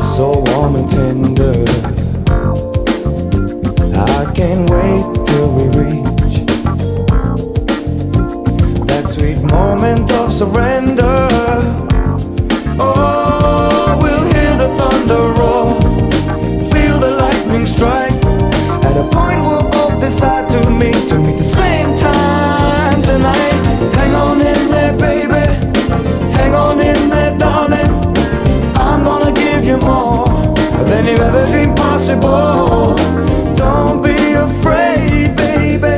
so warm and tender. I can't wait till we reach that sweet moment of surrender. Oh, we'll hear the thunder feel the lightning strike. At a point we'll both decide to meet, to meet the same time tonight. Hang on in there, baby. Hang on in there, darling. Than you ever dreamed possible. Don't be afraid, baby.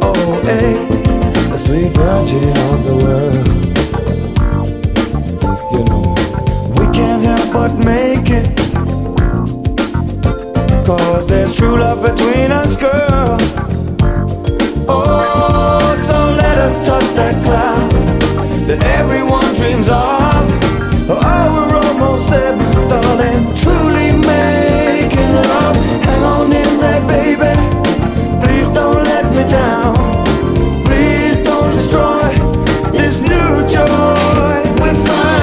Oh, eh. hey, the sweet virgin of the world. You know, we can't help but make it. Cause there's true love between us, girl. Oh, so let us touch that cloud